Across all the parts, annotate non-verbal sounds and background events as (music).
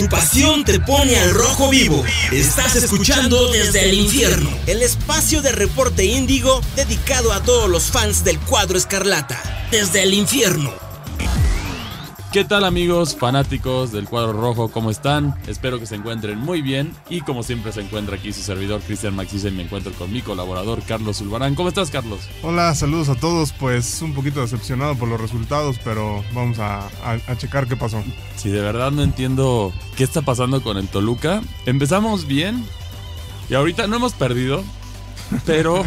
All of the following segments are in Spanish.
Tu pasión te pone al rojo vivo. Estás escuchando desde el infierno. El espacio de reporte índigo dedicado a todos los fans del cuadro escarlata. Desde el infierno. ¿Qué tal amigos fanáticos del cuadro rojo? ¿Cómo están? Espero que se encuentren muy bien y como siempre se encuentra aquí su servidor Cristian Maxis y me encuentro con mi colaborador Carlos Zulbarán. ¿Cómo estás Carlos? Hola, saludos a todos. Pues un poquito decepcionado por los resultados, pero vamos a, a, checar qué pasó. Sí, de verdad no entiendo qué está pasando con el Toluca. Empezamos bien y ahorita no hemos perdido, (laughs) pero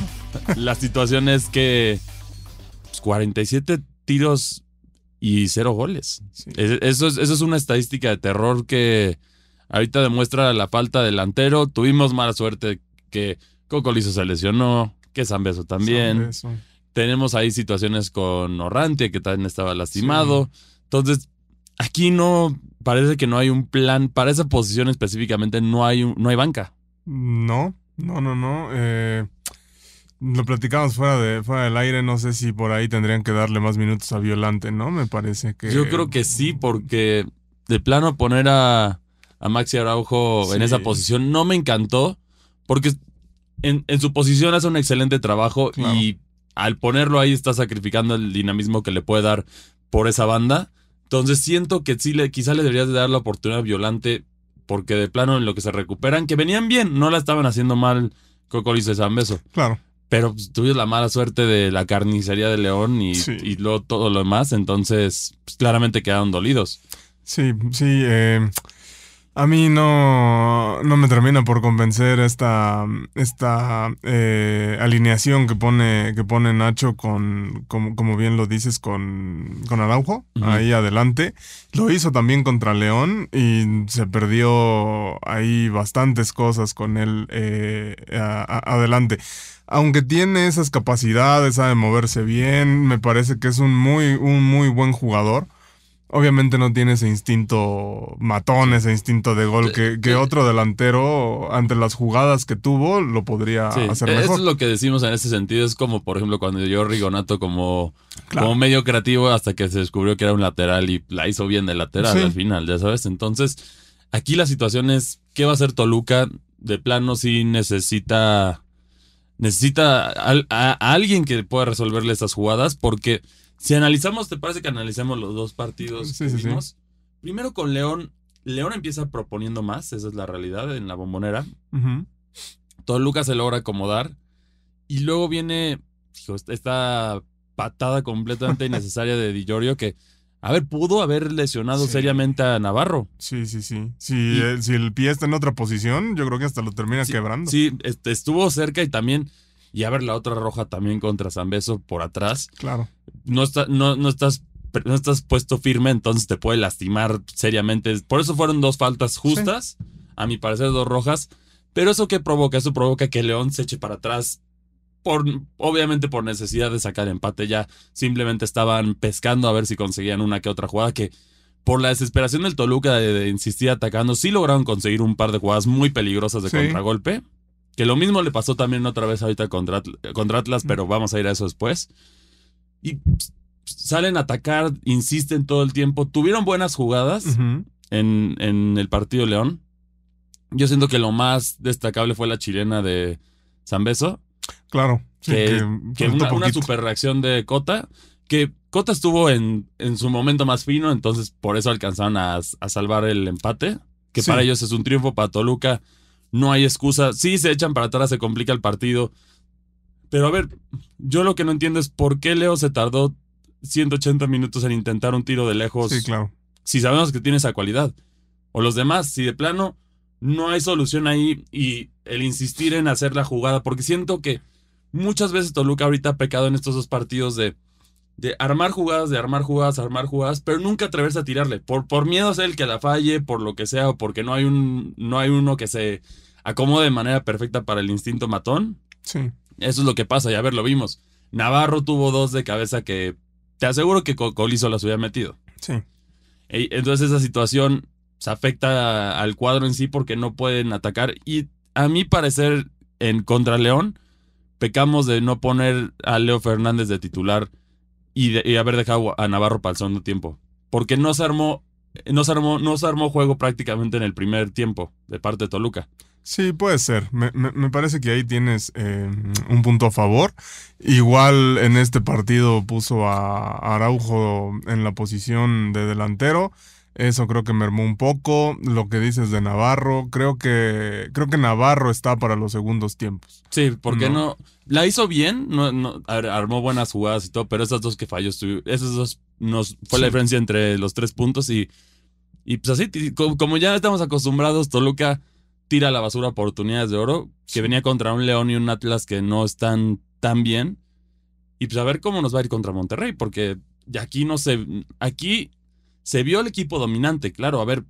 la situación es que 47 pues, tiros y cero goles. Eso, es, eso es una estadística de terror que ahorita demuestra la falta de delantero. Tuvimos mala suerte que Cocolizo se lesionó, que Zambeso también. Tenemos ahí situaciones con Orrantia, que también estaba lastimado. Entonces, aquí no, parece que no hay un plan. Para esa posición específicamente no hay, no hay banca. No, no, no, no. Eh, lo platicamos fuera, de, fuera del aire, no sé si por ahí tendrían que darle más minutos a Violante, ¿no? Me parece que... Yo creo que sí, porque de plano poner a, a Maxi Araujo en esa posición no me encantó, porque en, su posición hace un excelente trabajo y al ponerlo ahí está sacrificando el dinamismo que le puede dar por esa banda. Entonces siento que sí, le, quizá le deberías de dar la oportunidad a Violante, porque de plano en lo que se recuperan, que venían bien, no la estaban haciendo mal Cocolis de San Beso. Claro. Pero pues, tuviste la mala suerte de la carnicería de León y, y luego todo lo demás, entonces pues, claramente quedaron dolidos. Sí, sí. Eh, a mí no, no me termina por convencer esta, esta eh, alineación que pone, que pone Nacho con, como, como bien lo dices, con, con Araujo, ahí adelante. Lo hizo también contra León y se perdió ahí bastantes cosas con él eh, adelante aunque tiene esas capacidades, sabe moverse bien, me parece que es un muy, un muy buen jugador. Obviamente no tiene ese instinto matón, ese instinto de gol que, otro delantero ante las jugadas que tuvo lo podría hacer mejor. Eso es lo que decimos en ese sentido. Es como, por ejemplo, cuando yo Rigonato como, como medio creativo hasta que se descubrió que era un lateral y la hizo bien de lateral al final, ya sabes. Entonces, aquí la situación es, ¿qué va a hacer Toluca? De plano sí necesita necesita a, alguien que pueda resolverle esas jugadas, porque si analizamos, ¿te parece que analicemos los dos partidos que vimos? Primero con León, León empieza proponiendo más, esa es la realidad en la bombonera. Todo Toluca se logra acomodar. Y luego viene esta patada completamente (laughs) innecesaria de Di que a ver, pudo haber lesionado seriamente a Navarro. Sí, sí, sí. Si, si, el pie está en otra posición, yo creo que hasta lo termina quebrando. Sí, este, estuvo cerca y también. Y a ver, la otra roja también contra Zambeso por atrás. Claro. No, está, no, no, estás, no estás puesto firme, entonces te puede lastimar seriamente. Por eso fueron dos faltas justas, a mi parecer, dos rojas. Pero eso que provoca, eso provoca que León se eche para atrás por, obviamente por necesidad de sacar empate ya, simplemente estaban pescando a ver si conseguían una que otra jugada que por la desesperación del Toluca de, insistir atacando, sí lograron conseguir un par de jugadas muy peligrosas de contragolpe. Que lo mismo le pasó también otra vez ahorita contra, contra Atlas, pero vamos a ir a eso después. Y salen a atacar, insisten todo el tiempo. Tuvieron buenas jugadas en, en el partido León. Yo siento que lo más destacable fue la chilena de Zambeso. Claro. que, una, super reacción de Cota. Que Cota estuvo en, en, su momento más fino, entonces por eso alcanzaron a, salvar el empate. Que para ellos es un triunfo, para Toluca no hay excusa. Sí, se echan para atrás, se complica el partido. Pero a ver, yo lo que no entiendo es por qué Leo se tardó 180 minutos en intentar un tiro de lejos. Sí, claro. Si sabemos que tiene esa cualidad. O los demás, si de plano no hay solución ahí y el insistir en hacer la jugada, porque siento que muchas veces Toluca ahorita ha pecado en estos dos partidos de, de armar jugadas, de armar jugadas, armar jugadas, pero nunca atreverse a tirarle, por, por miedo a ser el que la falle, por lo que sea, o porque no hay, un, no hay uno que se acomode de manera perfecta para el instinto matón. Sí. Eso es lo que pasa, y a ver, lo vimos. Navarro tuvo dos de cabeza que te aseguro que Colizo las hubiera metido. Sí. entonces esa situación se afecta al cuadro en sí porque no pueden atacar. Y a mi parecer, en contra León, pecamos de no poner a Leo Fernández de titular y, de, haber dejado a Navarro para el segundo tiempo. Porque no se armó no se armó, no se armó juego prácticamente en el primer tiempo de parte de Toluca. Sí, puede ser. Me, me- me parece que ahí tienes eh, un punto a favor. Igual en este partido puso a Araujo en la posición de delantero. Eso creo que mermó un poco. Lo que dices de Navarro, creo que creo que Navarro está para los segundos tiempos. Sí, porque No. no. La hizo bien, no, no, armó buenas jugadas y todo, pero esas dos que falló, esas dos nos fue la diferencia entre los tres puntos y, y pues así, como ya estamos acostumbrados, Toluca tira a la basura oportunidades de oro, que Sí. venía contra un León y un Atlas que no están tan bien. Y pues a ver cómo nos va a ir contra Monterrey, porque aquí no se. Aquí se vio el equipo dominante, claro. A ver,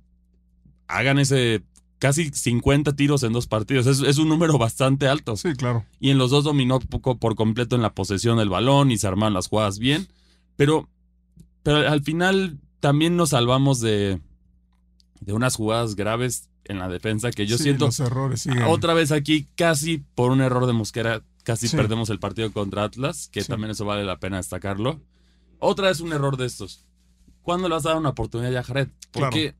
hagan ese casi 50 tiros en dos partidos. Es, es un número bastante alto. Sí, claro. Y en los dos dominó poco por completo en la posesión del balón y se armaron las jugadas bien. Pero, pero al final también nos salvamos de, de unas jugadas graves en la defensa que yo Sí, siento. los errores siguen. Otra vez aquí, casi por un error de Mosquera, casi Sí. perdemos el partido contra Atlas, que Sí. también eso vale la pena destacarlo. Otra vez un error de estos. ¿Cuándo le vas a dar una oportunidad ya a Jared? Porque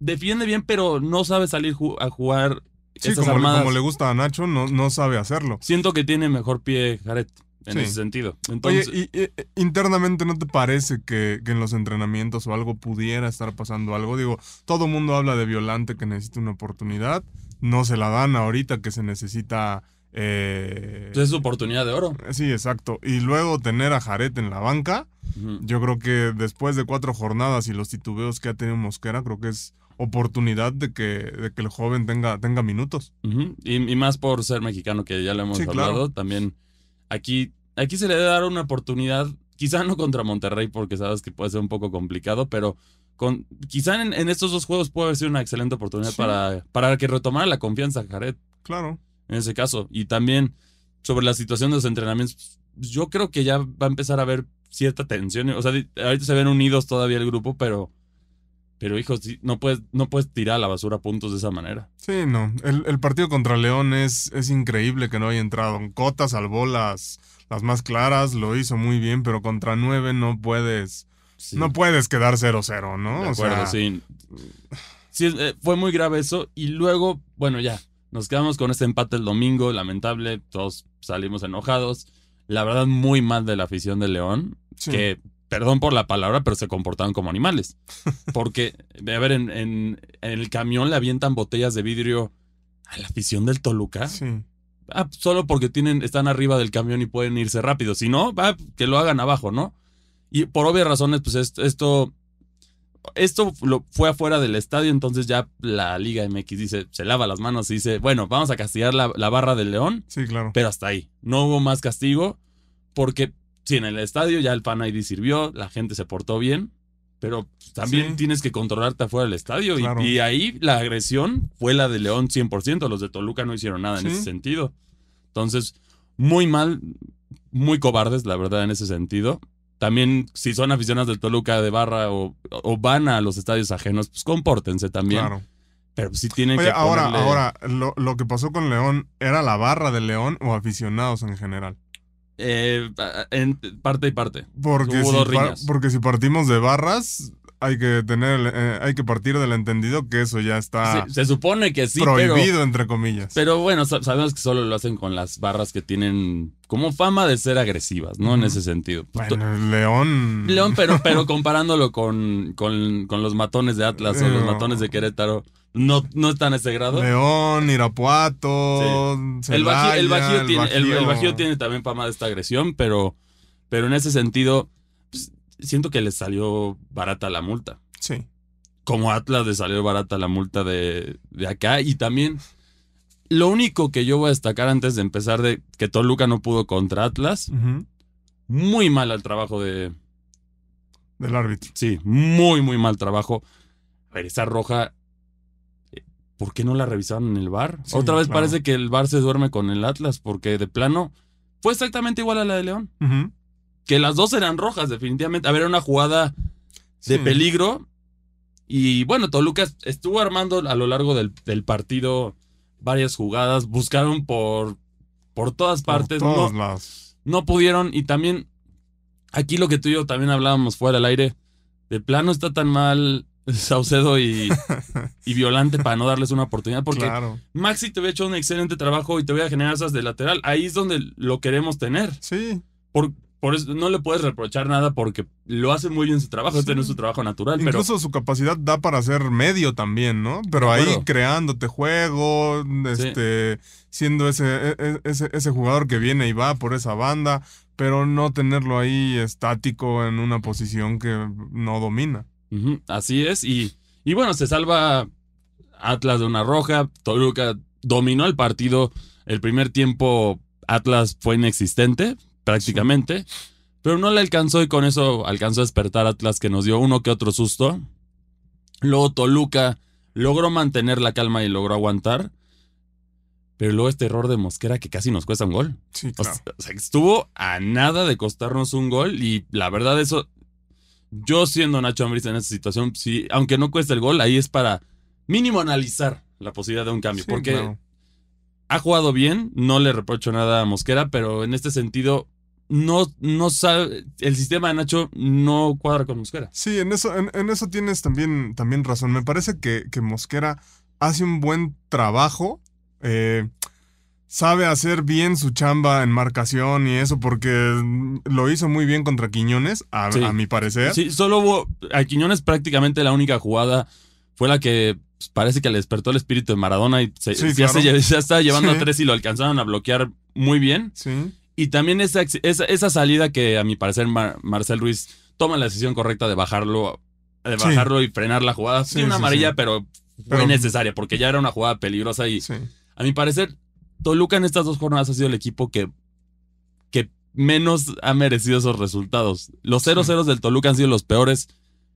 defiende bien, pero no sabe salir ju- a jugar Sí, esas como, le- como le gusta a Nacho, no, no sabe hacerlo. Siento que tiene mejor pie Jared en Sí. ese sentido. Entonces, Oye, y, y, internamente no te parece que, que en los entrenamientos o algo pudiera estar pasando algo? Digo, todo mundo habla de Violante que necesita una oportunidad, no se la dan ahorita que se necesita... eh, pues es su oportunidad de oro. Sí, exacto. Y luego tener a Jaret en la banca. Yo creo que después de cuatro jornadas y los titubeos que ha tenido Mosquera, creo que es oportunidad de que, de que el joven tenga, tenga minutos. Y, y más por ser mexicano, que ya lo hemos Sí, hablado. claro. También aquí, aquí se le debe dar una oportunidad, quizá no contra Monterrey, porque sabes que puede ser un poco complicado, pero con, quizá en, en estos dos juegos puede haber sido una excelente oportunidad Sí. para, para que retomara la confianza Jared Claro. en ese caso. Y también sobre la situación de los entrenamientos, pues, yo creo que ya va a empezar a haber cierta tensión. O sea, ahorita se ven unidos todavía el grupo, pero, pero hijos, sí, no puedes, no puedes tirar a la basura puntos de esa manera. Sí, no. El, el partido contra León es, es increíble que no haya entrado. Cota salvó las, las más claras, lo hizo muy bien, pero contra nueve no puedes, Sí, no puedes quedar 0-0, ¿no? de O acuerdo, sea, sí. Sí, eh, fue muy grave eso. Y luego, bueno, ya, nos quedamos con este empate el domingo, lamentable, todos salimos enojados. La verdad, muy mal de la afición de León. Sí. que, perdón por la palabra, pero se comportaban como animales. (laughs) Porque, a ver, en, en- en el camión le avientan botellas de vidrio a la afición del Toluca. Sí. Ah, solo porque tienen, están arriba del camión y pueden irse rápido. Si no, va, que lo hagan abajo, ¿no? Y por obvias razones, pues est- esto, esto lo, fue afuera del estadio, entonces ya la Liga MX dice, se lava las manos y dice, bueno, vamos a castigar la, la barra del León Sí, claro. pero hasta ahí. No hubo más castigo porque, sí, en el estadio ya el Fan ID sirvió, la gente se portó bien, pero también Sí. tienes que controlarte afuera del estadio. y- Claro. Y, ahí la agresión fue la de León 100%, los de Toluca no hicieron nada en ese sentido. Entonces, muy mal, muy cobardes, la verdad, en ese sentido. También, si son aficionados del Toluca de barra o, o van a los estadios ajenos, pues compórtense también. Claro. Pero sí tienen Oye, que ahora, ponerle- ahora, lo, lo que pasó con León, ¿era la barra de León o aficionados en general? Eh, en parte y parte. Porque, Hubo si, dos par- riñas. porque si partimos de barras, hay que tener, eh, hay que partir del entendido que eso ya está Se, se supone que sí, pero, prohibido, entre comillas. pero bueno, sa- sabemos que solo lo hacen con las barras que tienen como fama de ser agresivas, ¿no? En ese sentido. bueno, León. León, pero, pero (laughs) comparándolo con, con, con los matones de Atlas o los matones de Querétaro, no, no están a ese grado. León, Irapuato, el, Bajío, el, tiene, el Bajío. Tiene también fama de esta agresión, pero, pero en ese sentido, siento que les salió barata la multa. Sí. como Atlas le salió barata la multa de, de acá. Y también, lo único que yo voy a destacar antes de empezar de que Toluca no pudo contra Atlas, muy mal el trabajo de... Del árbitro. Sí, muy, muy mal trabajo. A ver, esa roja, eh, ¿por qué no la revisaron en el bar? Sí, Otra vez claro. parece que el bar se duerme con el Atlas, porque de plano fue exactamente igual a la de León. Ujú. Que las dos eran rojas, definitivamente. A ver, era una jugada de Sí. peligro. Y bueno, Toluca estuvo armando a lo largo del, del partido varias jugadas. Buscaron por, por todas Por partes. todos no, lados. no pudieron. Y también, aquí lo que tú y yo también hablábamos fuera del aire. de plano está tan mal (laughs) Saucedo y, (laughs) y Violante para no darles una oportunidad. Porque Claro. Maxi te había hecho un excelente trabajo y te voy a generar esas de lateral. Ahí es donde lo queremos tener. Sí. Por, por eso no le puedes reprochar nada porque lo hace muy bien su trabajo. Este no es su trabajo natural. Pero Incluso su capacidad da para ser medio también, ¿no? Pero ahí creándote juego, este, siendo ese, e- e- ese, ese jugador que viene y va por esa banda, pero no tenerlo ahí estático en una posición que no domina. Así es. Y, y bueno, se salva Atlas de una roja. Toluca dominó el partido. El primer tiempo Atlas fue inexistente, prácticamente. Pero no le alcanzó y con eso alcanzó a despertar Atlas que nos dio uno que otro susto. Luego Toluca logró mantener la calma y logró aguantar. Pero luego este error de Mosquera que casi nos cuesta un gol. Sí, O claro. sea, o sea, estuvo a nada de costarnos un gol y la verdad eso, yo siendo Nacho Ambriz en esa situación, sí, aunque no cueste el gol, ahí es para mínimo analizar la posibilidad de un cambio, Sí, porque claro. Ha jugado bien, no le reprocho nada a Mosquera, pero en este sentido no, no sabe, el sistema de Nacho no cuadra con Mosquera. Sí, en eso, en, en eso tienes también, también razón. Me parece que, que Mosquera hace un buen trabajo. eh, sabe hacer bien su chamba en marcación y eso, porque lo hizo muy bien contra Quiñones, a, Sí. a mi parecer. Sí, solo hubo, a Quiñones prácticamente la única jugada fue la que parece que le despertó el espíritu de Maradona y se, Sí, ya, claro. estaba llevando Sí. a tres y lo alcanzaron a bloquear muy bien. Sí, Y también esa, esa, esa salida que a mi parecer Mar- Marcel Ruiz toma la decisión correcta de bajarlo, de bajarlo y frenar la jugada. Sí, una amarilla, pero fue Pero- necesaria porque ya era una jugada peligrosa y a mi parecer Toluca en estas dos jornadas ha sido el equipo que, que menos ha merecido esos resultados. Los 0-0 del Toluca han sido los peores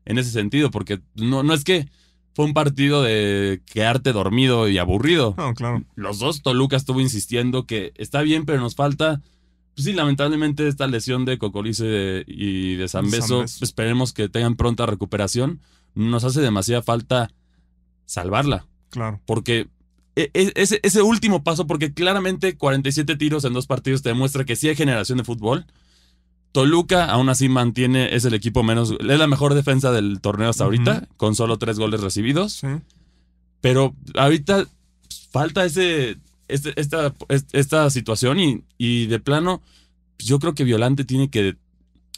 en ese sentido porque no, no es que fue un partido de quedarte dormido y aburrido No, claro. los dos, Toluca estuvo insistiendo que está bien, pero nos falta, pues sí, lamentablemente esta lesión de Cocolizo y de, y de Zambeso, Zambeso. esperemos que tengan pronta recuperación. Nos hace demasiada falta salvarla, Claro. porque e- e- ese, ese último paso, porque claramente 47 tiros en dos partidos te demuestra que sí hay generación de fútbol. Toluca aún así mantiene, es el equipo menos, es la mejor defensa del torneo hasta ahorita, con solo tres goles recibidos. Sí. Pero ahorita pues, falta ese, este- esta, es- esta situación y, y de plano, pues, yo creo que Violante tiene que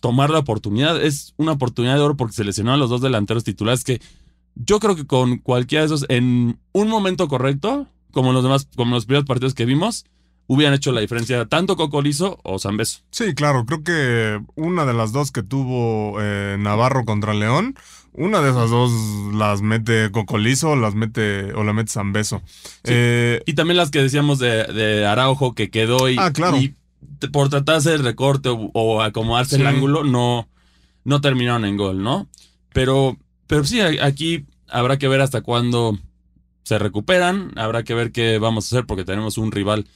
tomar la oportunidad. Es una oportunidad de oro porque se lesionó a los dos delanteros titulares que yo creo que con cualquiera de esos, en un momento correcto, como los demás, como los primeros partidos que vimos, hubieran hecho la diferencia tanto Cocolizo o Zambeso. Sí, claro, creo que una de las dos que tuvo eh, Navarro contra León, una de esas dos las mete Cocolizo, las mete o la mete Zambeso. Eh, Y también las que decíamos de, de Araujo que quedó y, Ah, claro. y por tratar de hacer el recorte o, o acomodarse el ángulo, no, no terminaron en gol, ¿no? Pero, pero sí, aquí habrá que ver hasta cuándo se recuperan, habrá que ver qué vamos a hacer porque tenemos un rival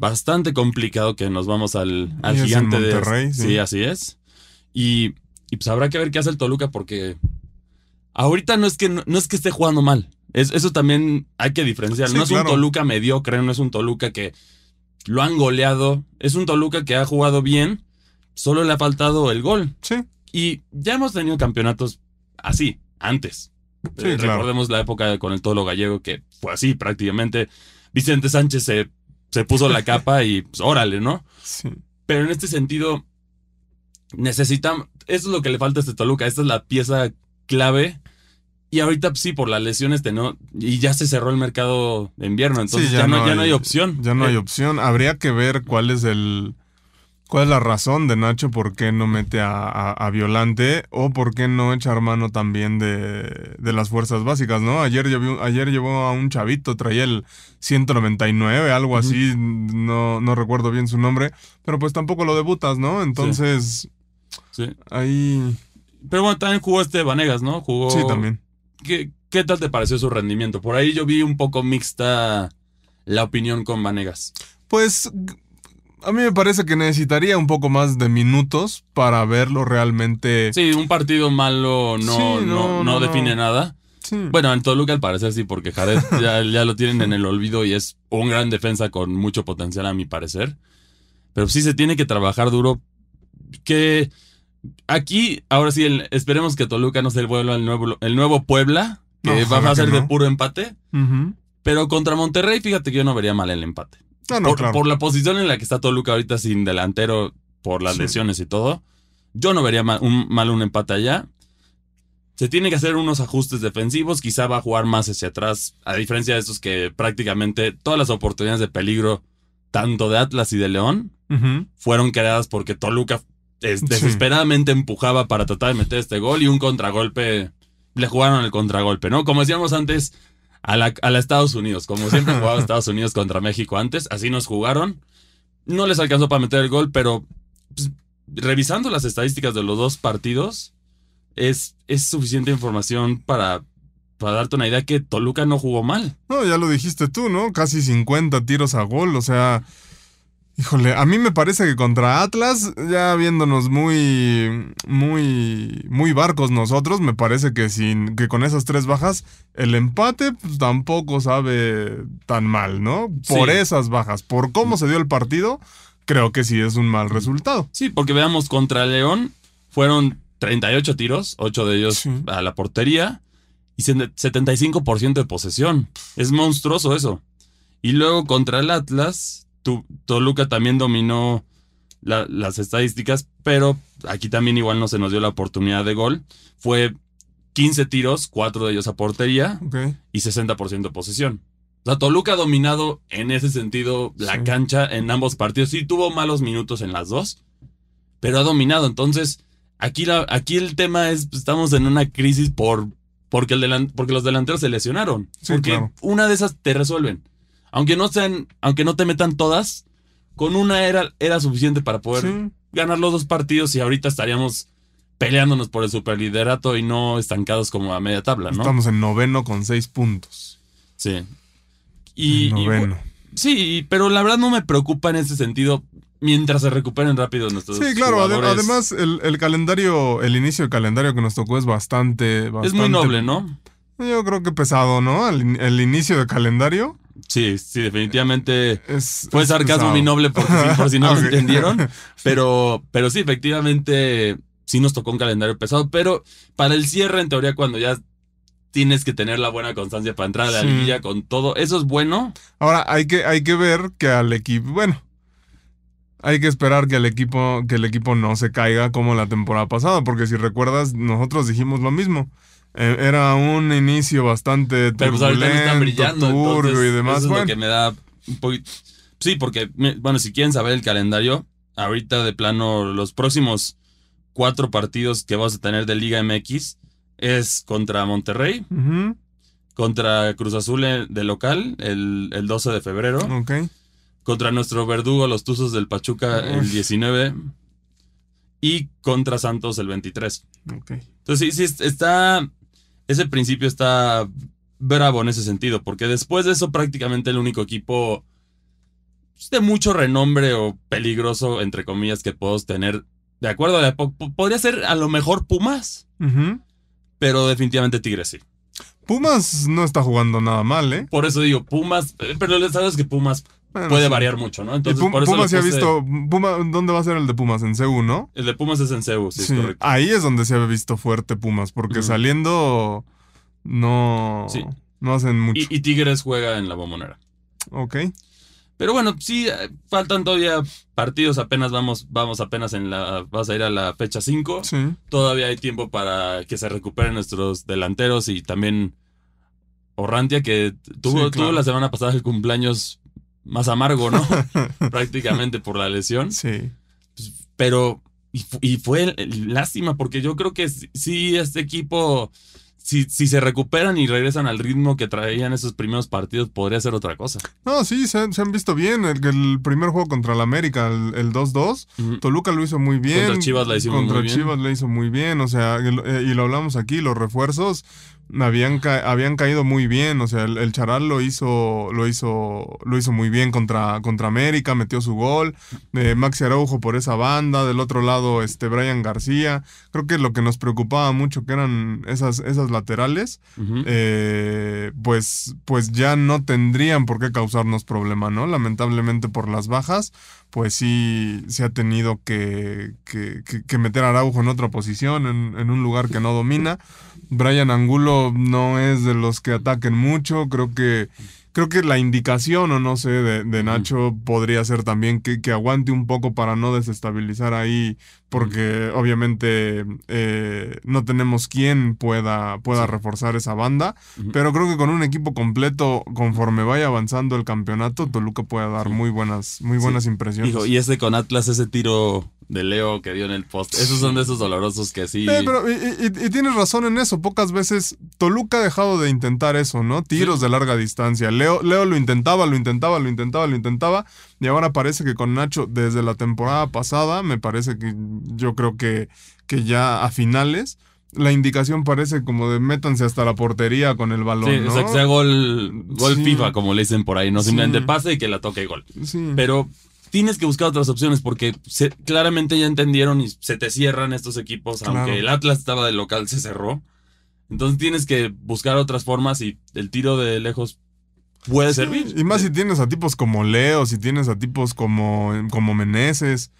bastante complicado que nos vamos al, al Y es en gigante de... Monterrey, sí. así es. Y, y pues habrá que ver qué hace el Toluca porque ahorita no es que, no, no es que esté jugando mal. Es, eso también hay que diferenciar. Sí, no es claro. un Toluca mediocre, no es un Toluca que lo han goleado. Es un Toluca que ha jugado bien, solo le ha faltado el gol. sí, Y ya hemos tenido campeonatos así, antes. Sí, Eh, claro. Recordemos la época con el Tolo Gallego, que fue así prácticamente. Vicente Sánchez se, se puso la capa y pues órale, ¿no? sí. Pero en este sentido, necesitamos. Eso es lo que le falta a este Toluca. Esta es la pieza clave. Y ahorita pues, sí, por las lesiones de no. Y ya se cerró el mercado de invierno. Entonces Sí, ya, no, ya no hay opción. Ya no hay Eh, opción. Habría que ver cuál es el. ¿Cuál es la razón de Nacho por qué no mete a, a- a Violante o por qué no echar mano también de, de las fuerzas básicas, ¿no? Ayer, llevó, ayer llevó a un chavito, traía el 199, algo así, no, no recuerdo bien su nombre, pero pues tampoco lo debutas, ¿no? Entonces, sí. ahí... Pero bueno, también jugó este Vanegas, ¿no? Jugó. Sí, también. ¿Qué, ¿Qué tal te pareció su rendimiento? Por ahí yo vi un poco mixta la opinión con Vanegas. Pues a mí me parece que necesitaría un poco más de minutos para verlo realmente. Sí, un partido malo no, Sí, no, no, no, no, define nada. Sí. Bueno, en Toluca al parecer sí, porque Jared (laughs) ya, ya lo tienen en el olvido y es un gran defensa con mucho potencial a mi parecer. Pero sí se tiene que trabajar duro. Que Aquí, ahora sí, el- esperemos que Toluca no se vuelva el nuevo, el nuevo Puebla, que va a ser de puro empate. Pero contra Monterrey, fíjate que yo no vería mal el empate. No, no, por, claro. por la posición en la que está Toluca ahorita sin delantero, por las Sí. lesiones y todo, yo no vería mal un, mal un empate allá. Se tiene que hacer unos ajustes defensivos, quizá va a jugar más hacia atrás, a diferencia de estos que prácticamente todas las oportunidades de peligro, tanto de Atlas y de León, fueron creadas porque Toluca es- Sí. desesperadamente empujaba para tratar de meter este gol y un contragolpe, le jugaron el contragolpe, ¿no? Como decíamos antes, a la, a la Estados Unidos, como siempre jugaba (laughs) Estados Unidos contra México antes, así nos jugaron. No les alcanzó para meter el gol, pero pues, revisando las estadísticas de los dos partidos, es, es suficiente información para, para darte una idea que Toluca no jugó mal. No, ya lo dijiste tú, ¿no? Casi 50 tiros a gol, o sea, híjole, a mí me parece que contra Atlas, ya viéndonos muy, muy, muy barcos nosotros, me parece que sin, que con esas tres bajas, el empate pues, tampoco sabe tan mal, ¿no? Por Sí. esas bajas, por cómo se dio el partido, creo que sí es un mal resultado. Sí, porque veamos, contra León fueron 38 tiros, 8 de ellos Sí. a la portería y se- 75% de posesión. Es monstruoso eso. Y luego contra el Atlas, tu- Toluca también dominó la- las estadísticas, pero aquí también igual no se nos dio la oportunidad de gol. Fue 15 tiros, 4 de ellos a portería y 60% de posesión. O sea, Toluca ha dominado en ese sentido la Sí. cancha en ambos partidos. Sí tuvo malos minutos en las dos, pero ha dominado. Entonces, aquí, la, aquí el tema es, pues, estamos en una crisis por, porque, el delan- porque los delanteros se lesionaron. Sí, porque claro. una de esas te resuelven. Aunque no sean, aunque no te metan todas, con una era, era suficiente para poder Sí. ganar los dos partidos y ahorita estaríamos peleándonos por el superliderato y no estancados como a media tabla, ¿no? Estamos en noveno con seis puntos. Sí. Y, y, noveno. Sí, pero la verdad no me preocupa en ese sentido mientras se recuperen rápido nuestros Sí, claro, jugadores. además el, el calendario, el inicio del calendario que nos tocó es bastante, bastante es muy noble, ¿no? Yo creo que pesado, ¿no? El, el inicio de calendario Sí, sí, definitivamente es. fue es sarcasmo pesado. mi noble porque por si no lo (laughs) entendieron, (laughs) pero pero sí, efectivamente sí nos tocó un calendario pesado, pero para el cierre en teoría cuando ya tienes que tener la buena constancia para entrar a la Sí. liguilla con todo, eso es bueno. Ahora hay que, hay que ver que al equipo, bueno, hay que esperar que el equipo, que el equipo no se caiga como la temporada pasada, porque si recuerdas, nosotros dijimos lo mismo. Eh, era un inicio bastante Pero pues turbulento, brillando. turbio y demás. Eso es Bueno, lo que me da un poquito. Sí, porque, bueno, si quieren saber el calendario, ahorita de plano, los próximos cuatro partidos que vamos a tener de Liga MX es contra Monterrey, contra Cruz Azul eh, de local el, el 12 de febrero, ok. contra nuestro verdugo, los Tuzos del Pachuca, el Uf. 19 y contra Santos el 23. ok. Entonces, sí, sí, está. Ese principio está bravo en ese sentido, porque después de eso, prácticamente el único equipo pues, de mucho renombre o peligroso, entre comillas, que podemos tener, de acuerdo a la podría ser a lo mejor Pumas, pero definitivamente Tigres sí. Pumas no está jugando nada mal, ¿eh? Por eso digo Pumas, eh, pero sabes que Pumas Bueno, puede sí. variar mucho, ¿no? Entonces, Pum- por eso Pumas le se ha visto. Puma, ¿Dónde va a ser el de Pumas? En CEU, ¿no? El de Pumas es en Cebu, sí, Sí, es correcto. ahí es donde se ha visto fuerte Pumas, porque saliendo no, Sí. no hacen mucho. Y, y Tigres juega en la bombonera. ok. Pero bueno, sí, faltan todavía partidos, apenas vamos, vamos apenas en la, vas a ir a la fecha 5. Sí. Todavía hay tiempo para que se recuperen nuestros delanteros y también Orrantia, que tuvo, Sí, claro. tuvo la semana pasada el cumpleaños más amargo, ¿no? (laughs) Prácticamente por la lesión. Sí. Pero, y, fu- y fue lástima, porque yo creo que sí- sí, este equipo, si, si se recuperan y regresan al ritmo que traían esos primeros partidos, podría ser otra cosa. No, sí, se, han- se han visto bien. El, el primer juego contra el América, el, el 2-2, Ujú. Toluca lo hizo muy bien. Contra Chivas la hicimos Contra muy bien. Chivas la hizo muy bien. O sea, eh, y lo hablamos aquí, los refuerzos, habían, ca- habían caído muy bien, o sea, el, el Charal lo hizo, lo hizo, lo hizo muy bien contra, contra América, metió su gol, eh, Maxi Araujo por esa banda, del otro lado este Brian García, creo que lo que nos preocupaba mucho que eran esas, esas laterales, eh, pues, pues ya no tendrían por qué causarnos problema, ¿no? Lamentablemente por las bajas, pues sí se ha tenido que, que, que- que meter a Araujo en otra posición, en, en un lugar que no domina. Brian Angulo no es de los que ataquen mucho, creo que creo que la indicación, o no sé, de, de Nacho podría ser también que, que aguante un poco para no desestabilizar ahí, porque obviamente eh, no tenemos quien pueda, pueda reforzar esa banda, pero creo que con un equipo completo, conforme vaya avanzando el campeonato, Toluca puede dar Sí. muy buenas, muy buenas impresiones. Dijo, y ese con Atlas, ese tiro de Leo que dio en el post, esos son de esos dolorosos que sí. Eh, pero, y, y- y tienes razón en eso. Pocas veces Toluca ha dejado de intentar eso, ¿no? Tiros Sí. de larga distancia. Leo, Leo lo intentaba, lo intentaba, lo intentaba, lo intentaba. Y ahora parece que con Nacho, desde la temporada pasada, me parece que yo creo que, que ya a finales, la indicación parece como de métanse hasta la portería con el balón. Sí, ¿no? o sea, que sea gol, gol Sí. FIFA, como le dicen por ahí, no Sí. simplemente pase y que la toque y gol. Sí. Pero tienes que buscar otras opciones porque se- claramente ya entendieron y se te cierran estos equipos, Claro. aunque el Atlas estaba de local, se cerró. Entonces tienes que buscar otras formas y el tiro de lejos puede servir. Y más si tienes a tipos como Leo, si tienes a tipos como, como Meneses.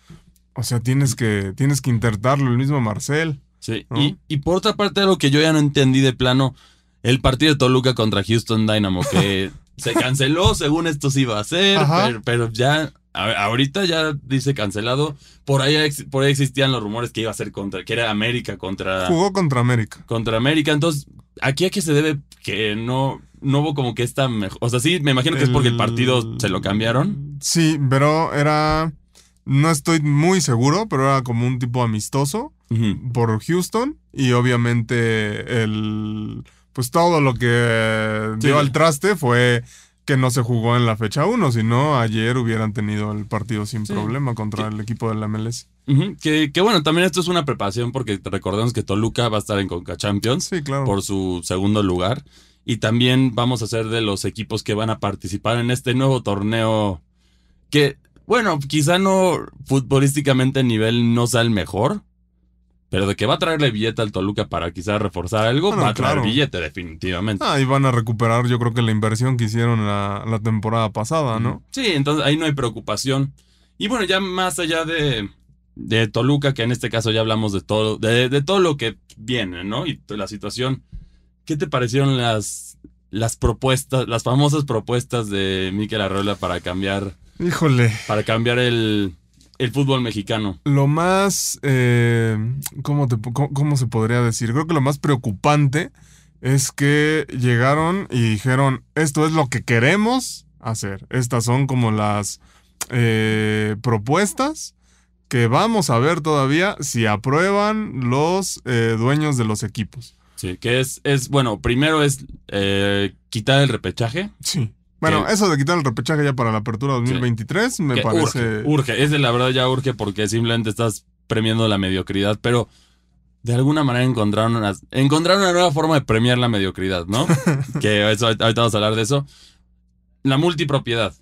O sea, tienes que, tienes que intentarlo, el mismo Marcel. Sí, ¿no? y, y por otra parte, algo que yo ya no entendí de plano, el partido de Toluca contra Houston Dynamo, que (laughs) se canceló, según esto se iba a pero, pero ya, a- ahorita ya dice cancelado. Por ahí, ex- por ahí existían los rumores que iba a ser contra, que era América contra, Jugó contra América. contra América. Entonces, ¿aquí a qué se debe que no, no hubo como que esta mejor? O sea, sí, me imagino que es porque el partido se lo cambiaron. Sí, pero era. No estoy muy seguro, pero era como un tipo amistoso por Houston. Y obviamente el. Pues todo lo que Sí. dio al traste fue que no se jugó en la fecha 1, sino ayer hubieran tenido el partido sin Sí. problema contra el equipo de la MLS. Que, que bueno, también esto es una preparación porque recordemos que Toluca va a estar en Conca Champions. Sí, claro. por su segundo lugar. Y también vamos a ser de los equipos que van a participar en este nuevo torneo que, bueno, quizá no futbolísticamente el nivel no sea el mejor, pero de que va a traerle billete al Toluca para quizá reforzar algo, Ah, va a traer claro. billete definitivamente. Ah, y van a recuperar, yo creo que la inversión que hicieron la, la temporada pasada, ¿no? Sí, entonces ahí no hay preocupación. Y bueno, ya más allá de, de Toluca, que en este caso ya hablamos de todo, de, de todo lo que viene, ¿no? Y la situación. ¿Qué te parecieron las, las propuestas, las famosas propuestas de Miquel Arreola para cambiar, Híjole. para cambiar el, el fútbol mexicano? Lo más, eh, ¿cómo, te cómo, cómo se podría decir? Creo que lo más preocupante es que llegaron y dijeron, esto es lo que queremos hacer. Estas son como las eh, propuestas que vamos a ver todavía si aprueban los eh, dueños de los equipos. Sí, que es, es bueno, primero es eh, quitar el repechaje. Sí. Bueno, Que- eso de quitar el repechaje ya para la apertura 2023 me que parece... urge, urge, es de la verdad ya urge porque simplemente estás premiando la mediocridad, pero de alguna manera encontraron una, encontraron una nueva forma de premiar la mediocridad, ¿no? (laughs) que eso, ahorita vamos a hablar de eso. La multipropiedad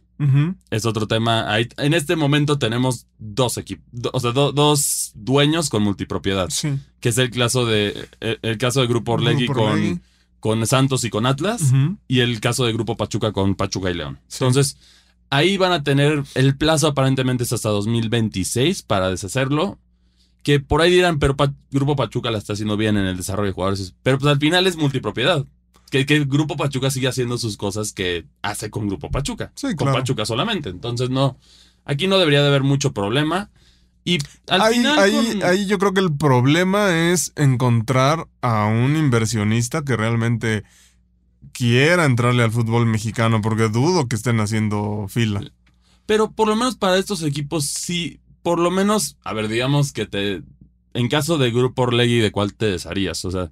es otro tema. Ahí- en este momento tenemos dos equipos, o sea, do- dos dueños con multipropiedad, Sí. que es el caso de el, el caso de Grupo Orlegui Grupo con, Orlegui. Con Santos y con Atlas y el caso de Grupo Pachuca con Pachuca y León. Sí. Entonces, ahí van a tener el plazo aparentemente es hasta 2026 para deshacerlo. Que por ahí dirán, pero Pa- Grupo Pachuca la está haciendo bien en el desarrollo de jugadores. Pero pues al final es multipropiedad. Que, que Grupo Pachuca sigue haciendo sus cosas que hace con Grupo Pachuca. Sí, con claro. Pachuca solamente. Entonces, no. Aquí no debería de haber mucho problema. Y al ahí, final. ahí, con- ahí yo creo que el problema es encontrar a un inversionista que realmente quiera entrarle al fútbol mexicano, porque dudo que estén haciendo fila. Pero por lo menos para estos equipos sí, por lo menos, a ver, digamos que te, en caso de Grupo Orlegui, ¿de cuál te desharías? O sea,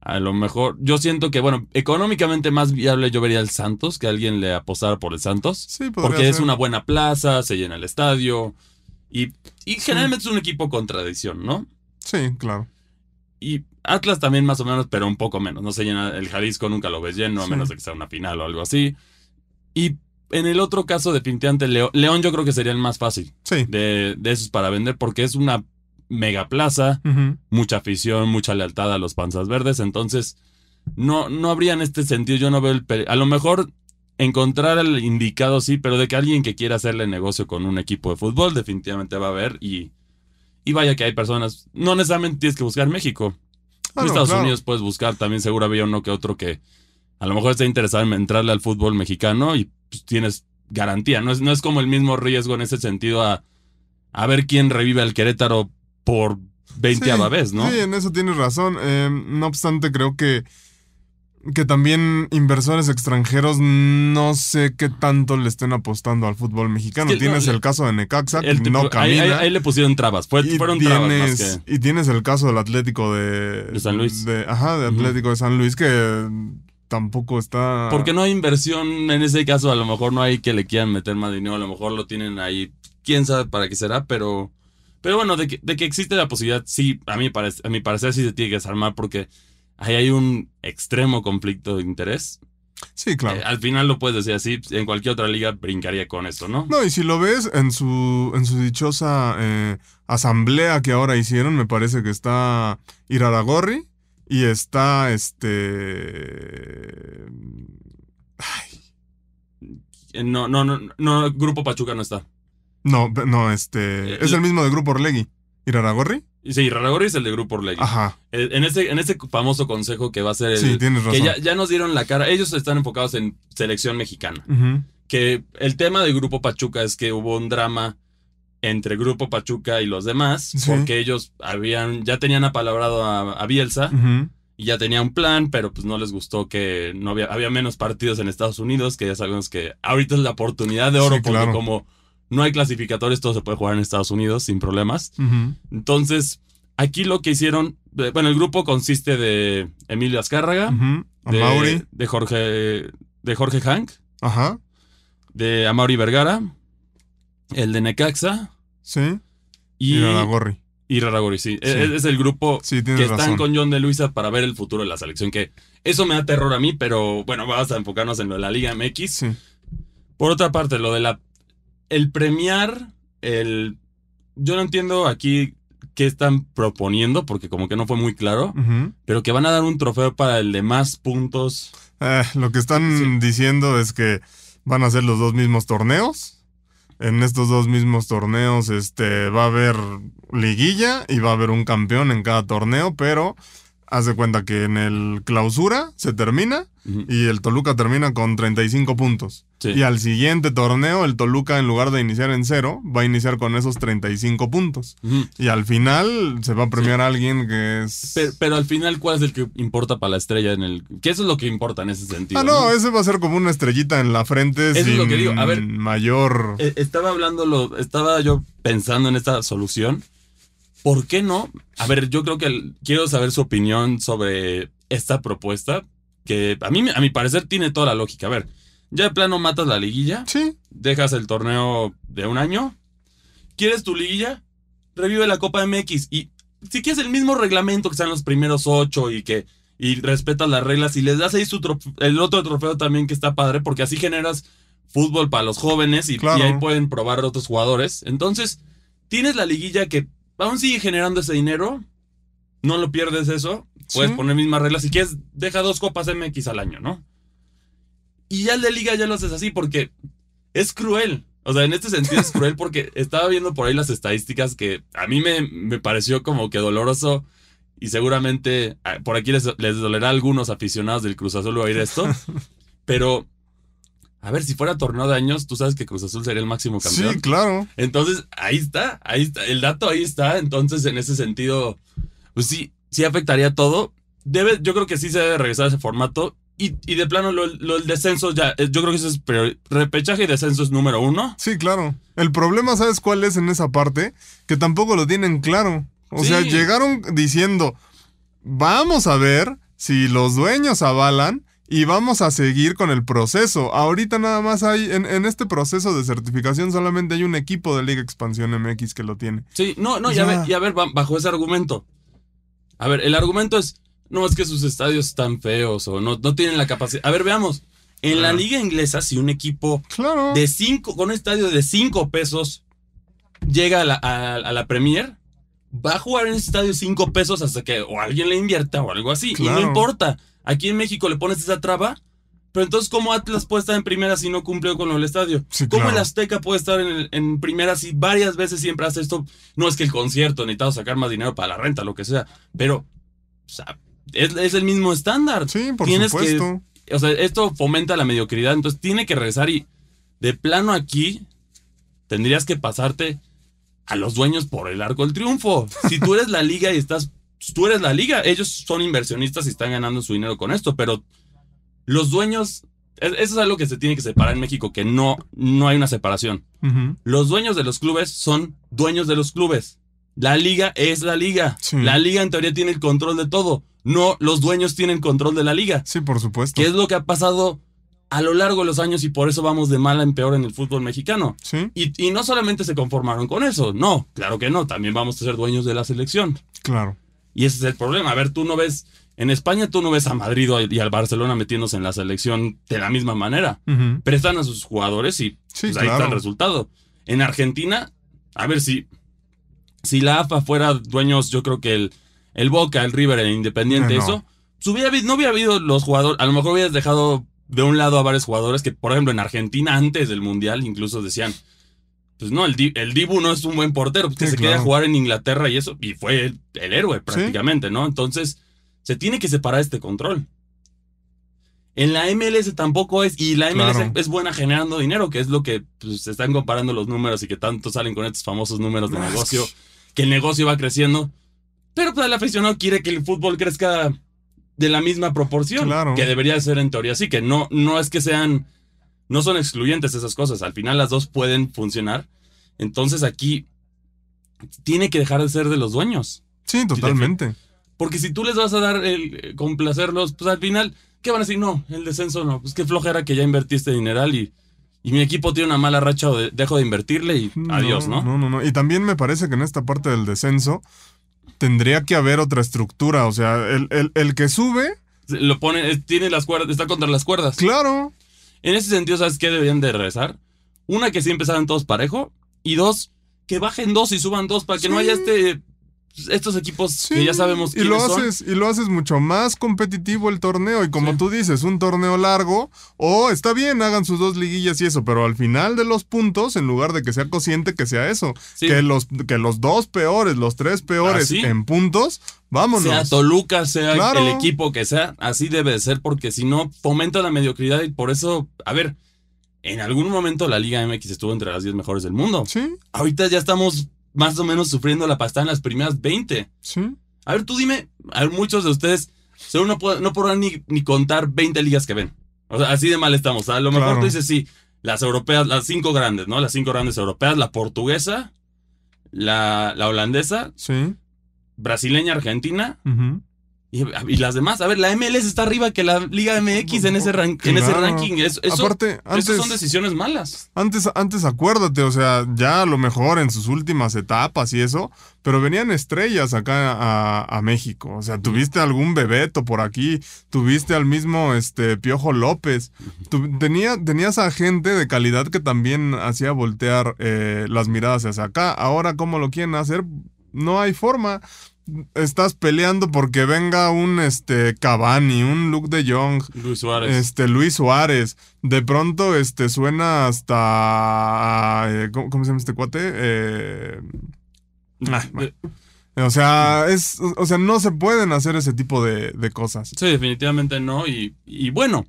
a lo mejor, yo siento que, bueno, económicamente más viable yo vería el Santos, que alguien le apostara por el Santos, Sí, podría porque es ser. una buena plaza, se llena el estadio, y, y generalmente es un equipo con tradición, ¿no? Sí, claro. y Atlas también más o menos, pero un poco menos. No se llena el Jalisco, nunca lo ves lleno, a Sí. menos de que sea una final o algo así. Y en el otro caso, definitivamente, Leo- León yo creo que sería el más fácil Sí. de, de esos para vender porque es una mega plaza, mucha afición, mucha lealtad a los panzas verdes. Entonces, no, no habría en este sentido, yo no veo el... A lo mejor encontrar el indicado sí, pero de que alguien que quiera hacerle negocio con un equipo de fútbol definitivamente va a haber y, y vaya que hay personas, no necesariamente tienes que buscar México. En Estados claro. Unidos puedes buscar, también seguro había uno que otro que a lo mejor está interesado en entrarle al fútbol mexicano y pues, tienes garantía. No es, no es como el mismo riesgo en ese sentido a, a ver quién revive al Querétaro por 20 Sí, vez, ¿no? Sí, en eso tienes razón. Eh, no obstante, creo que, que también inversores extranjeros no sé qué tanto le estén apostando al fútbol mexicano. Es que no, tienes el caso de Necaxa, que tipo- no camina. ahí- ahí le pusieron trabas. Fue- y, fueron trabas más tienes, que. y tienes el caso del Atlético de, De San Luis. de- ajá, de. Atlético de San Luis, que tampoco está. Porque no hay inversión en ese caso, a lo mejor no hay que le quieran meter más dinero, a lo mejor lo tienen ahí, quién sabe para qué será, pero pero bueno, de que, de que existe la posibilidad, sí, a mí a mi parecer sí se tiene que desarmar porque ahí hay un extremo conflicto de interés. Sí, claro. Eh, al final lo puedes decir así, en cualquier otra liga brincaría con esto, ¿no? No, y si lo ves en su, en su dichosa eh, asamblea que ahora hicieron, me parece que está Iraragorri y está este. Eh, No, no, no, no, Grupo Pachuca no está. No, no, este. Eh, es el mismo de Grupo Orlegui. ¿Iraragorri? Sí, Raragorri es el de Grupo Orlegui. Ajá. Eh, En ese, en ese famoso consejo que va a ser el, Sí, tienes que razón. ya, ya nos dieron la cara. Ellos están enfocados en selección mexicana. Ujú. Que el tema de Grupo Pachuca es que hubo un drama entre Grupo Pachuca y los demás, Sí. porque ellos habían, ya tenían apalabrado a, a Bielsa Ujú. y ya tenía un plan, pero pues no les gustó que no había, había menos partidos en Estados Unidos, que ya sabemos que ahorita es la oportunidad de oro, Sí, porque claro. como no hay clasificatorios, todo se puede jugar en Estados Unidos sin problemas. Entonces, aquí lo que hicieron, eh, bueno, el grupo consiste de Emilio Azcárraga, Ujú. A de, Jorge, de Jorge Hank, Ajá. de Amaury Vergara, el de Necaxa Sí. y, Iraragorri. y Raragori, sí. Sí. Es, es el grupo Sí, que están con John de Luisa para ver el futuro de la selección, que eso me da terror a mí, pero bueno, vamos a enfocarnos en lo de la Liga MX. Sí. Por otra parte, lo de la. El premiar, el. Yo no entiendo aquí qué están proponiendo, porque como que no fue muy claro, pero que van a dar un trofeo para el de más puntos. Eh, lo que están Sí. diciendo es que van a ser los dos mismos torneos. En estos dos mismos torneos este, va a haber liguilla y va a haber un campeón en cada torneo, pero haz de cuenta que en el clausura se termina y el Toluca termina con 35 puntos. Sí. Y al siguiente torneo el Toluca en lugar de iniciar en cero va a iniciar con esos 35 puntos. Ujú. Y al final se va a premiar a alguien que es... Pero, pero al final, ¿cuál es el que importa para la estrella en el. Que eso es lo que importa en ese sentido. Ah, no, ese va a ser como una estrellita en la frente Eso es lo que digo. A ver. mayor... Eh, Estaba hablando, estaba yo pensando en esta solución. ¿Por qué no? A ver, yo creo que el- quiero saber su opinión sobre esta propuesta, que a mí, a mi parecer, tiene toda la lógica. A ver, ya de plano matas la liguilla, Sí, dejas el torneo de un año, ¿quieres tu liguilla? Revive la Copa MX y si quieres el mismo reglamento que sean los primeros ocho y que y respetas las reglas y les das ahí su el otro trofeo también que está padre porque así generas fútbol para los jóvenes y, Claro. y ahí pueden probar otros jugadores. Entonces, tienes la liguilla que aún sigue generando ese dinero, no lo pierdes eso, puedes Sí. poner mismas reglas. Si quieres, deja dos copas MX al año, ¿no? Y ya el de liga ya lo haces así porque es cruel. O sea, en este sentido es cruel porque estaba viendo por ahí las estadísticas que a mí me, me pareció como que doloroso y seguramente ah, por aquí les, les dolerá a algunos aficionados del Cruz Azul oír esto. (laughs) Pero, a ver, si fuera torneo de años, tú sabes que Cruz Azul sería el máximo campeón. sí, claro. Entonces, ahí está, ahí está, el dato ahí está. Entonces, en ese sentido, pues sí, sí afectaría todo. Debe, yo creo que sí se debe regresar a ese formato. Y, y de plano, lo, lo- el descenso ya, eh, yo creo que eso es priori- repechaje y descenso es número uno. Sí, claro. El problema, ¿sabes cuál es en esa parte? Que tampoco lo tienen claro. O Sí. sea, llegaron diciendo, vamos a ver si los dueños avalan y vamos a seguir con el proceso. Ahorita nada más hay, en, en este proceso de certificación solamente hay un equipo de Liga Expansión MX que lo tiene. Sí, no, no, O y a sea- ver, bajo ese argumento. A ver, el argumento es, no, es que sus estadios están feos o no, no tienen la capacidad. A ver, veamos. En la liga inglesa, si un equipo Claro. de cinco, con un estadio de 5 pesos llega a la, a- a la Premier, va a jugar en ese estadio 5 pesos hasta que o alguien le invierta o algo así. Y no importa. Aquí en México le pones esa traba. Pero entonces, ¿cómo Atlas puede estar en primera si no cumplió con del estadio? Sí, ¿Cómo el Azteca puede estar en, el- en primera si varias veces siempre hace esto? No es que el concierto, necesitamos sacar más dinero para la renta, lo que sea. Pero, o sea, es, es el mismo estándar. Sí, por Tienes que- supuesto. o sea, esto fomenta la mediocridad, entonces tiene que regresar y de plano aquí tendrías que pasarte a los dueños por el arco del triunfo. Si tú eres la liga y estás, tú eres la liga, ellos son inversionistas y están ganando su dinero con esto, pero los dueños, es- eso es algo que se tiene que separar en México, que no, no hay una separación. Los dueños de los clubes son dueños de los clubes. La liga es la liga. Sí. La liga en teoría tiene el control de todo. No, los dueños tienen control de la liga. Sí, por supuesto. ¿Qué es lo que ha pasado a lo largo de los años y por eso vamos de mal en peor en el fútbol mexicano? Sí, Y, y no solamente se conformaron con eso, no, claro que no, también vamos a ser dueños de la selección. claro. Y ese es el problema. A ver, tú no ves, en España tú no ves a Madrid y al Barcelona metiéndose en la selección de la misma manera. Prestan a sus jugadores y Sí, pues ahí está el resultado. En Argentina, a ver si, si la AFA fuera dueños, yo creo que el, el Boca, el River, el Independiente, no. eso, pues hubiera no hubiera habido los jugadores, a lo mejor hubieras dejado de un lado a varios jugadores que, por ejemplo, en Argentina, antes del Mundial, incluso decían, pues no, el, el Dibu no es un buen portero, que Sí, se claro. jugar en Inglaterra y eso, y fue el, el héroe prácticamente, ¿no? Entonces, se tiene que separar este control. En la MLS tampoco es, y la MLS Claro. es buena generando dinero, que es lo que pues, se están comparando los números y que tanto salen con estos famosos números de No, negocio, que el negocio va creciendo. Pero pues el aficionado quiere que el fútbol crezca de la misma proporción, Claro. que debería ser en teoría así, que no, no es que sean, no son excluyentes esas cosas, al final las dos pueden funcionar. Entonces aquí tiene que dejar de ser de los dueños. Sí, totalmente. Porque si tú les vas a dar el eh, complacerlos, pues al final, ¿qué van a decir? No, el descenso no. Pues qué flojera que ya invertiste dineral y, y mi equipo tiene una mala racha o de- dejo de invertirle y adiós, ¿no? No, no, no. Y también me parece que en esta parte del descenso tendría que haber otra estructura. O sea, el, el- el que sube, Lo pone, tiene las cuerdas, está contra las cuerdas. claro. En ese sentido, ¿sabes qué deberían de regresar? Una, que sí empezaran todos parejo. Y dos, que bajen dos y suban dos para que no haya este estos equipos Sí, que ya sabemos y lo son. haces y lo haces mucho más competitivo el torneo y como Sí. tú dices un torneo largo o está bien hagan sus dos liguillas y eso pero al final de los puntos en lugar de que sea cociente que sea eso Sí. que los que los dos peores los tres peores Así. en puntos vámonos Sea Toluca, sea Claro. el equipo que sea, así debe de ser, porque si no, fomenta la mediocridad y por eso, a ver, en algún momento la Liga MX estuvo entre las 10 mejores del mundo. sí Ahorita ya estamos más o menos sufriendo la pasta en las primeras 20. sí A ver, tú dime, a ver, muchos de ustedes seguro no, pod- no podrán ni, ni contar 20 ligas que ven. O sea, así de mal estamos. A lo mejor Claro. tú dices, sí, las europeas, las cinco grandes, ¿no? Las cinco grandes europeas, la portuguesa, la, la holandesa, sí brasileña, argentina ujú. Y, y las demás. A ver, la MLS está arriba que la Liga MX en ese, en ese ranking. Eso, antes son decisiones malas. Antes, antes acuérdate, o sea, ya a lo mejor en sus últimas etapas y eso, pero venían estrellas acá a, a México. O sea, tuviste algún Bebeto por aquí, tuviste al mismo este Piojo López. Tu- tenía, tenías a gente de calidad que también hacía voltear eh, las miradas hacia acá. Ahora, ¿cómo lo quieren hacer? No hay forma. Estás peleando porque venga un este Cavani, un Luke de Jong, Luis Suárez. este, Luis Suárez. De pronto, este, suena hasta. eh, ¿cómo, cómo se llama este cuate? Eh, ah, bueno. o sea, es. O sea, no se pueden hacer ese tipo de, de cosas. Sí, definitivamente no. Y, y bueno,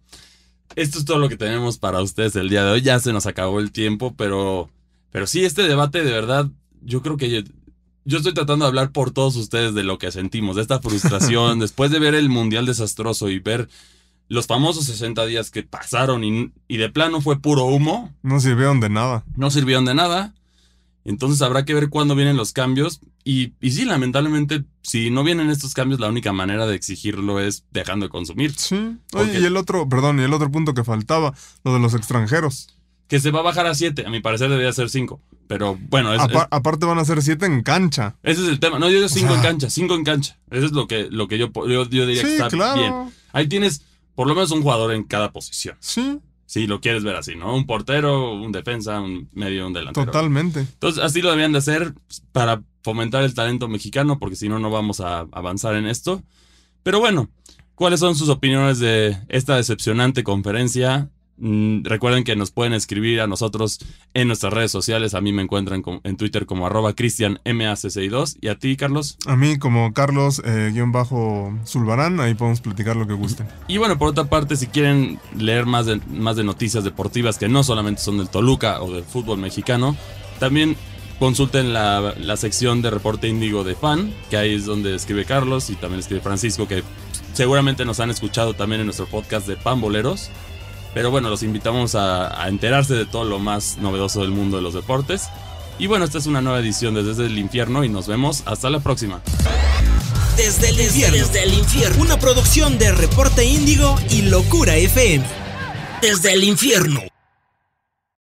esto es todo lo que tenemos para ustedes el día de hoy. Ya se nos acabó el tiempo, pero, pero sí, este debate de verdad, yo creo que yo, estoy tratando de hablar por todos ustedes de lo que sentimos, de esta frustración, (laughs) después de ver el Mundial desastroso y ver los famosos 60 días que pasaron y, y de plano fue puro humo, No sirvieron de nada. no sirvieron de nada. Entonces habrá que ver cuándo vienen los cambios. Y, y sí, lamentablemente, si no vienen estos cambios, la única manera de exigirlo es dejando de consumir. Sí. Oye, y el otro, perdón, y el otro punto que faltaba, lo de los extranjeros. Que se va a bajar a 7. A mi parecer debería ser 5. Pero bueno, es, es- aparte van a ser siete en cancha. ese es el tema. No, yo digo 5 en cancha, 5 en cancha. Eso es lo que, lo que yo, yo, yo diría que está claro. bien. Ahí tienes por lo menos un jugador en cada posición. Sí, Si lo quieres ver así, ¿no? Un portero, un defensa, un medio, un delantero. totalmente. Entonces, así lo debían de hacer para fomentar el talento mexicano, porque si no, no vamos a avanzar en esto. Pero bueno, ¿cuáles son sus opiniones de esta decepcionante conferencia? Mm, recuerden que nos pueden escribir a nosotros en nuestras redes sociales. A mí me encuentran en Twitter como arroba cristianmac62. ¿Y a ti, Carlos? A mí, como Carlos, eh, guion bajo Zulbarán, ahí podemos platicar lo que gusten. Y bueno, por otra parte, si quieren leer más de, más de noticias deportivas que no solamente son del Toluca o del fútbol mexicano, también consulten la, la sección de reporte índigo de fan, que ahí es donde escribe Carlos y también escribe Francisco, que seguramente nos han escuchado también en nuestro podcast de Pamboleros. Pero bueno, los invitamos a, enterarse de todo lo más novedoso del mundo de los deportes. Y bueno, esta es una nueva edición de Desde el Infierno y nos vemos hasta la próxima. Desde el infierno. Desde el infierno. Una producción de Reporte Índigo y Locura FM. Desde el infierno.